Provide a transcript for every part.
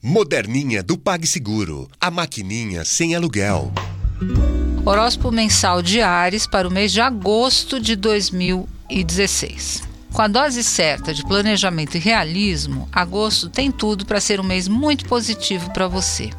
Moderninha do PagSeguro. A maquininha sem aluguel. Horóscopo mensal de Ares para o mês de agosto de 2016. Com a dose certa de planejamento e realismo, agosto tem tudo para ser um mês muito positivo para você.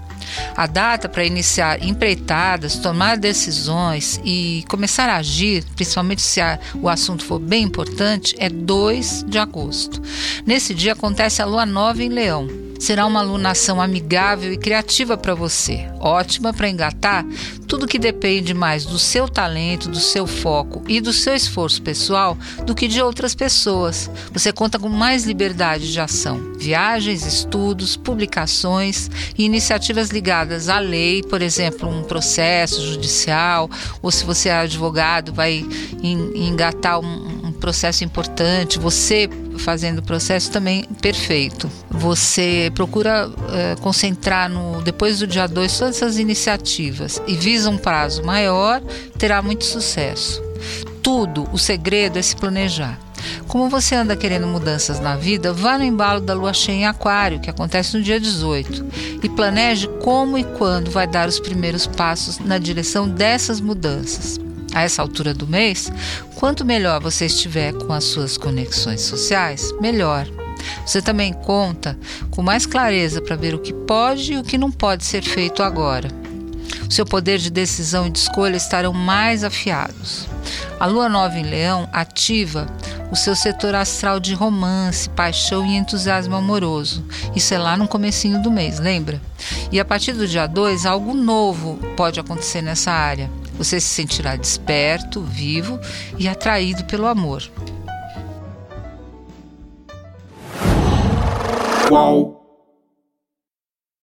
A data para iniciar empreitadas, tomar decisões e começar a agir, principalmente se o assunto for bem importante, é 2 de agosto. Nesse dia acontece a lua nova em Leão. Será uma alunação amigável e criativa para você, ótima para engatar tudo que depende mais do seu talento, do seu foco e do seu esforço pessoal do que de outras pessoas. Você conta com mais liberdade de ação, viagens, estudos, publicações e iniciativas ligadas à lei, por exemplo, um processo judicial, ou se você é advogado, vai engatar um, processo importante, você fazendo o processo também perfeito. Você procura é, concentrar no depois do dia 2 todas essas iniciativas e visa um prazo maior, terá muito sucesso. Tudo, o segredo é se planejar. Como você anda querendo mudanças na vida, vá no embalo da lua cheia em Aquário, que acontece no dia 18, e planeje como e quando vai dar os primeiros passos na direção dessas mudanças a essa altura do mês, quanto melhor você estiver com as suas conexões sociais, melhor. Você também conta com mais clareza para ver o que pode e o que não pode ser feito agora. O seu poder de decisão e de escolha estarão mais afiados. A lua nova em Leão ativa o seu setor astral de romance, paixão e entusiasmo amoroso. Isso é lá no comecinho do mês, lembra? E a partir do dia 2, algo novo pode acontecer nessa área. Você se sentirá desperto, vivo e atraído pelo amor. Qual?